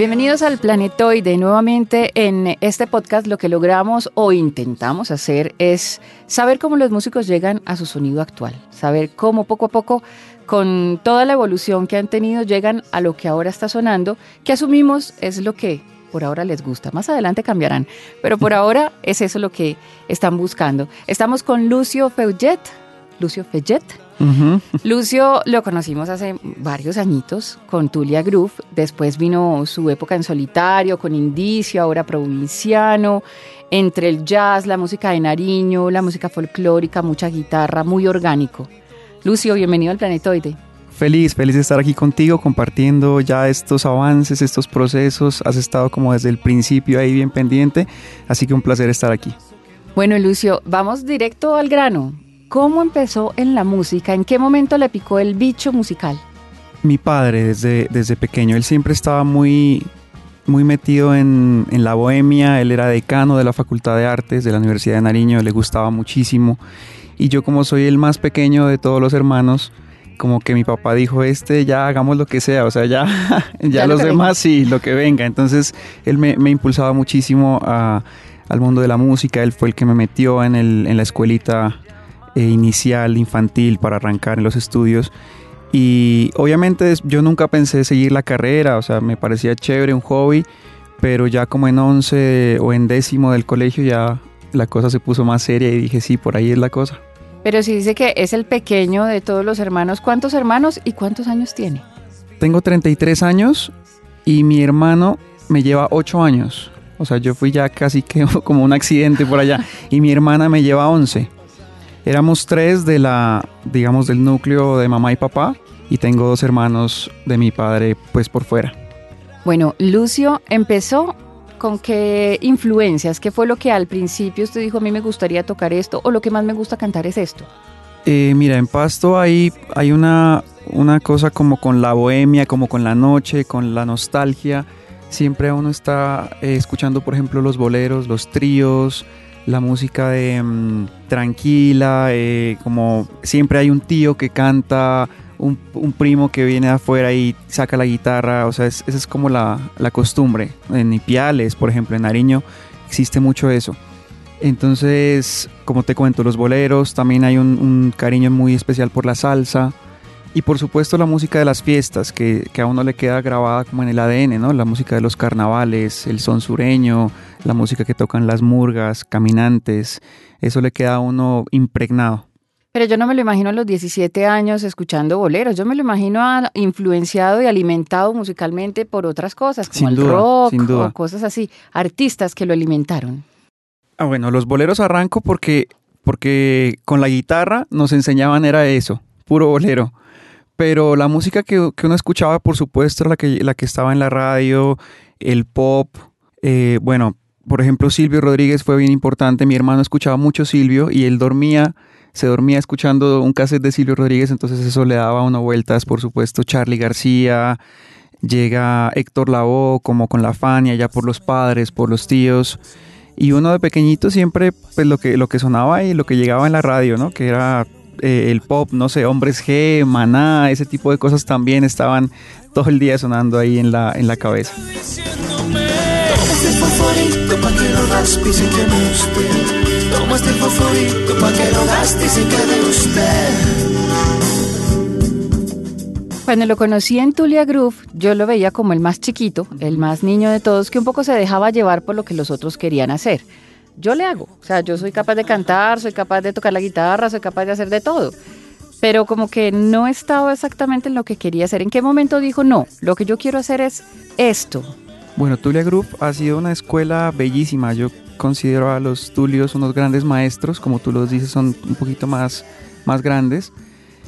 Bienvenidos al Planetoide. Nuevamente en este podcast lo que logramos o intentamos hacer es saber cómo los músicos llegan a su sonido actual, saber cómo poco a poco con toda la evolución que han tenido llegan a lo que ahora está sonando, que asumimos es lo que por ahora les gusta. Más adelante cambiarán, pero por ahora es eso lo que están buscando. Estamos con Lucio Feuget. Lucio Lucio lo conocimos hace varios añitos con Tulia Groove, después vino su época en solitario, con Indicio, ahora provinciano, entre el jazz, la música de Nariño, la música folclórica, mucha guitarra, muy orgánico. Lucio, bienvenido al Planetoide. Feliz, feliz de estar aquí contigo compartiendo ya estos avances, estos procesos. Has estado como desde el principio ahí bien pendiente, así que un placer estar aquí. Bueno, Lucio, vamos directo al grano. ¿Cómo empezó en la música? ¿En qué momento le picó el bicho musical? Mi padre desde, desde pequeño, él siempre estaba muy, muy metido en, en, la bohemia, él era decano de la Facultad de Artes de la Universidad de Nariño, le gustaba muchísimo. Y yo como soy el más pequeño de todos los hermanos, como que mi papá dijo, este ya hagamos lo que sea, o sea, ya, ya, los demás sí, lo que venga. Entonces él me, me impulsaba muchísimo a, al mundo de la música, él fue el que me metió en, el, en la escuelita inicial, infantil, para arrancar en los estudios. Y obviamente yo nunca pensé seguir la carrera, o sea, me parecía chévere, un hobby, pero ya como en 11 o en décimo del colegio ya la cosa se puso más seria y dije, sí, por ahí es la cosa. Pero si dice que es el pequeño de todos los hermanos, ¿cuántos hermanos y cuántos años tiene? Tengo 33 años y mi hermano me lleva 8 años. O sea, yo fui ya casi que como un accidente por allá. Y mi hermana me lleva 11. Éramos tres de la, digamos, del núcleo de mamá y papá y tengo dos hermanos de mi padre pues por fuera. Bueno, Lucio empezó con qué influencias, qué fue lo que al principio usted dijo a mí me gustaría tocar esto o lo que más me gusta cantar es esto. Eh, mira, en Pasto hay, hay una, una cosa como con la bohemia, como con la noche, con la nostalgia. Siempre uno está eh, escuchando, por ejemplo, los boleros, los tríos, la música de mm, tranquila, eh, como siempre hay un tío que canta, un, primo que viene afuera y saca la guitarra, o sea, esa es como la, costumbre. En Ipiales, por ejemplo, en Nariño, existe mucho eso. Entonces, como te cuento, los boleros, también hay un cariño muy especial por la salsa. Y por supuesto la música de las fiestas, que, a uno le queda grabada como en el ADN, ¿no? La música de los carnavales, el son sureño, la música que tocan las murgas, caminantes, eso le queda a uno impregnado. Pero yo no me lo imagino a los 17 años escuchando boleros, yo me lo imagino influenciado y alimentado musicalmente por otras cosas, como el rock o cosas así, artistas que lo alimentaron. Ah, bueno, los boleros arranco porque, porque con la guitarra nos enseñaban era eso, puro bolero pero la música que, uno escuchaba, por supuesto, la que, la que estaba en la radio, el pop, eh, bueno, por ejemplo, Silvio Rodríguez fue bien importante, mi hermano escuchaba mucho Silvio y él dormía, se dormía escuchando un cassette de Silvio Rodríguez, entonces eso le daba una vueltas, por supuesto, Charlie García, llega Héctor Lavoe como con la Fania, ya por los padres, por los tíos, y uno de pequeñito siempre, pues lo que, lo que sonaba y lo que llegaba en la radio, ¿no? Que era eh, el pop, no sé, Hombres G, Maná, ese tipo de cosas también estaban todo el día sonando ahí en la, en la cabeza. Cuando lo conocí en Tulia Groove, yo lo veía como el más chiquito, el más niño de todos, que un poco se dejaba llevar por lo que los otros querían hacer yo le hago. O sea, yo soy capaz de cantar, soy capaz de tocar la guitarra, soy capaz de hacer de todo. Pero como que no estaba exactamente en lo que quería hacer. ¿En qué momento dijo, no, lo que yo quiero hacer es esto? Bueno, Tulia Group ha sido una escuela bellísima. Yo considero a los Tulios unos grandes maestros, como tú los dices, son un poquito más, más grandes.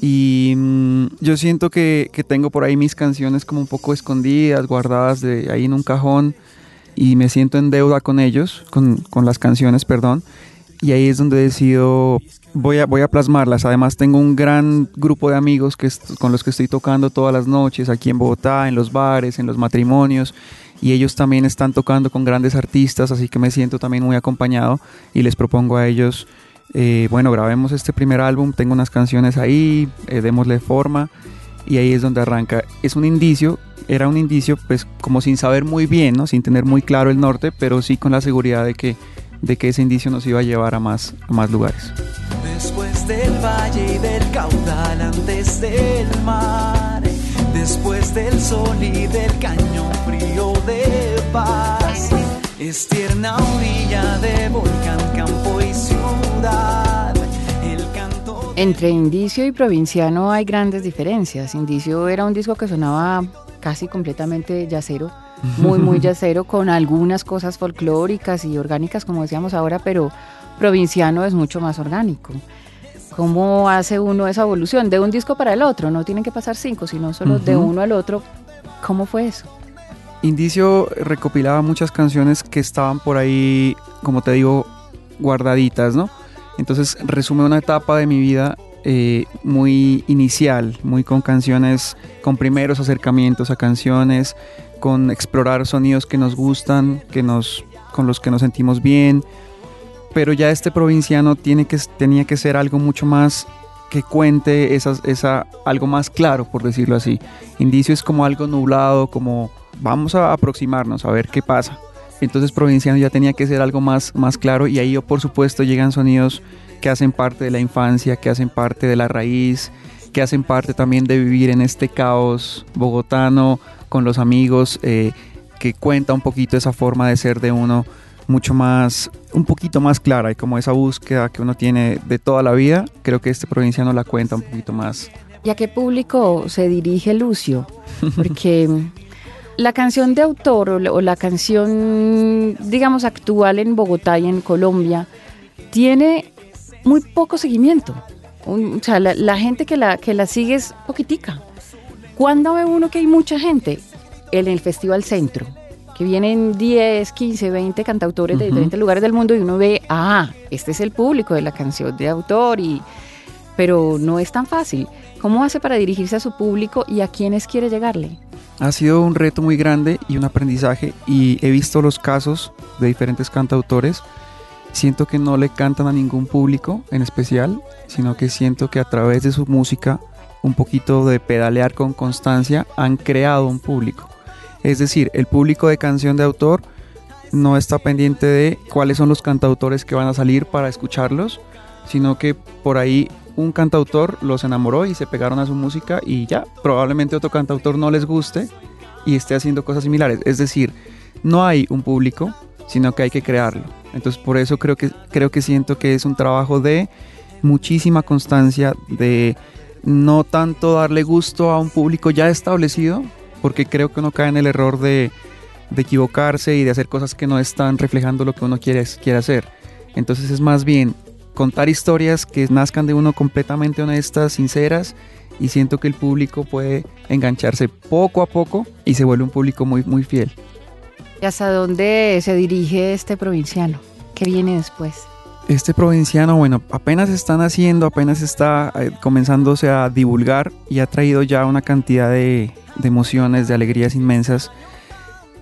Y mm, yo siento que, que, tengo por ahí mis canciones como un poco escondidas, guardadas de ahí en un cajón y me siento en deuda con ellos, con, con las canciones, perdón. Y ahí es donde decido, voy a, voy a plasmarlas. Además tengo un gran grupo de amigos que con los que estoy tocando todas las noches aquí en Bogotá, en los bares, en los matrimonios. Y ellos también están tocando con grandes artistas, así que me siento también muy acompañado y les propongo a ellos eh, bueno, grabemos este primer álbum, tengo unas canciones ahí, eh, démosle forma y ahí es donde arranca. Es un indicio, era un indicio pues como sin saber muy bien, ¿no? sin tener muy claro el norte, pero sí con la seguridad de que, de que ese indicio nos iba a llevar a más, a más lugares. Después del valle y del caudal, antes del mar, después del sol y del cañón frío de paz, es tierna orilla de volcán, campo y ciudad. El canto Entre Indicio y Provinciano hay grandes diferencias. Indicio era un disco que sonaba casi completamente yacero, muy, muy yacero, con algunas cosas folclóricas y orgánicas, como decíamos ahora, pero Provinciano es mucho más orgánico. ¿Cómo hace uno esa evolución de un disco para el otro? No tienen que pasar cinco, sino solo de uno al otro. ¿Cómo fue eso? Indicio recopilaba muchas canciones que estaban por ahí, como te digo, guardaditas, ¿no? Entonces resume una etapa de mi vida eh, muy inicial, muy con canciones, con primeros acercamientos a canciones, con explorar sonidos que nos gustan, que nos, con los que nos sentimos bien. Pero ya este provinciano tiene que, tenía que ser algo mucho más que cuente esa, esa, algo más claro, por decirlo así. Indicio es como algo nublado, como vamos a aproximarnos a ver qué pasa. Entonces Provinciano ya tenía que ser algo más, más claro y ahí por supuesto llegan sonidos que hacen parte de la infancia, que hacen parte de la raíz, que hacen parte también de vivir en este caos bogotano con los amigos, eh, que cuenta un poquito esa forma de ser de uno mucho más, un poquito más clara y como esa búsqueda que uno tiene de toda la vida, creo que este provinciano la cuenta un poquito más. ¿Y a qué público se dirige Lucio? Porque la canción de autor o la canción, digamos, actual en Bogotá y en Colombia tiene muy poco seguimiento. o sea, la, gente que la, que la sigue es poquitica. ¿Cuándo ve uno que hay mucha gente? En el Festival Centro, que vienen 10, 15, 20 cantautores de diferentes lugares del mundo y uno ve, ah, este es el público de la canción de autor, y, pero no es tan fácil. ¿Cómo hace para dirigirse a su público y a quiénes quiere llegarle? Ha sido un reto muy grande y un aprendizaje y he visto los casos de diferentes cantautores. Siento que no le cantan a ningún público en especial, sino que siento que a través de su música, un poquito de pedalear con constancia, han creado un público. Es decir, el público de canción de autor no está pendiente de cuáles son los cantautores que van a salir para escucharlos, sino que por ahí un cantautor los enamoró y se pegaron a su música y ya, probablemente otro cantautor no les guste y esté haciendo cosas similares. Es decir, no hay un público, sino que hay que crearlo. Entonces por eso creo que, creo que siento que es un trabajo de muchísima constancia, de no tanto darle gusto a un público ya establecido, porque creo que uno cae en el error de, equivocarse y de hacer cosas que no están reflejando lo que uno quiere, quiere hacer. Entonces es más bien contar historias que nazcan de uno completamente honestas, sinceras, y siento que el público puede engancharse poco a poco y se vuelve un público muy, muy fiel. ¿Y hasta dónde se dirige este provinciano? ¿Qué viene después? Este provinciano, bueno, apenas están haciendo, apenas está eh, comenzándose a divulgar y ha traído ya una cantidad de, de emociones, de alegrías inmensas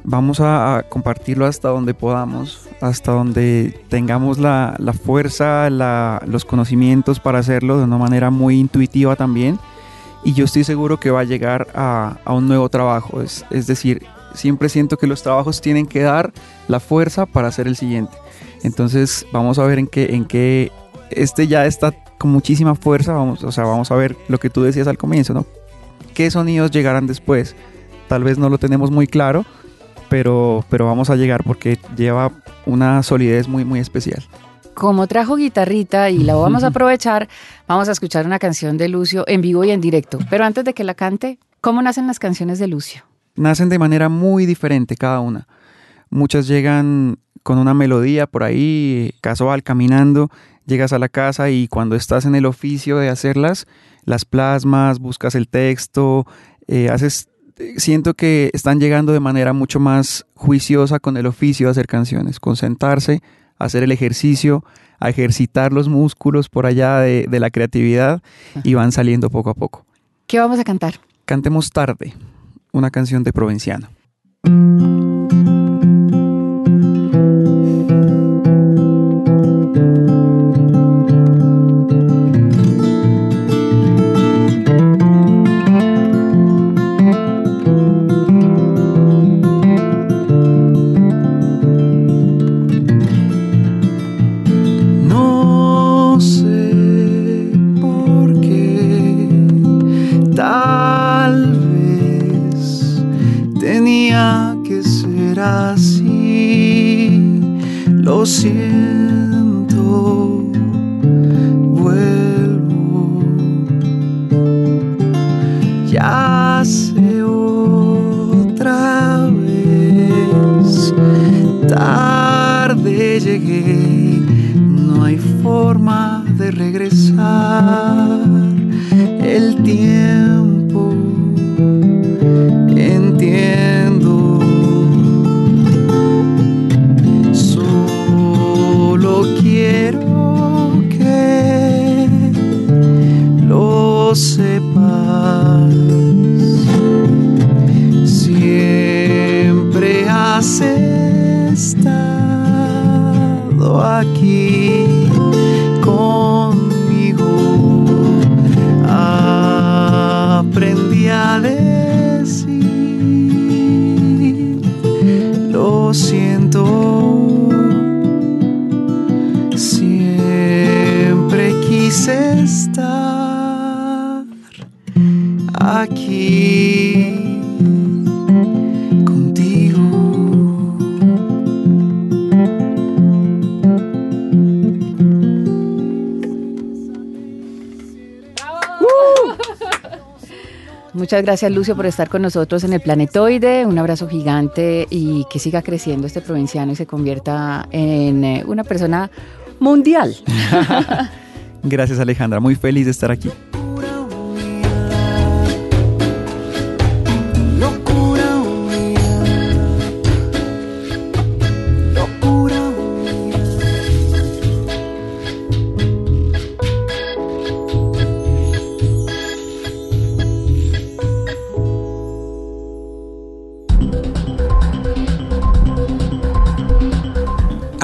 vamos a, compartirlo hasta donde podamos, hasta donde tengamos la, fuerza, los conocimientos para hacerlo de una manera muy intuitiva también. Y yo estoy seguro que va a llegar a, un nuevo trabajo. Es, es, decir, siempre siento que los trabajos tienen que dar la fuerza para hacer el siguiente. Entonces vamos a ver en qué, en qué este ya está con muchísima fuerza. Vamos, o sea, vamos a ver lo que tú decías al comienzo, ¿no? ¿Qué sonidos llegarán después? Tal vez no lo tenemos muy claro, pero, pero vamos a llegar porque lleva una solidez muy, muy especial. Como trajo guitarrita y la vamos a aprovechar, vamos a escuchar una canción de Lucio en vivo y en directo. Pero antes de que la cante, ¿cómo nacen las canciones de Lucio? Nacen de manera muy diferente cada una. Muchas llegan con una melodía por ahí, casual, caminando, llegas a la casa y cuando estás en el oficio de hacerlas, las plasmas, buscas el texto, eh, haces siento que están llegando de manera mucho más juiciosa con el oficio de hacer canciones, con sentarse, hacer el ejercicio, a ejercitar los músculos por allá de, de la creatividad y van saliendo poco a poco. ¿Qué vamos a cantar? Cantemos tarde, una canción de Provinciano. El tiempo. Entiendo, solo quiero lo Muchas gracias Lucio por estar con nosotros en el Planetoide. Un abrazo gigante y que siga creciendo este provinciano y se convierta en eh, una persona mundial. Gracias Alejandra, muy feliz de estar aquí.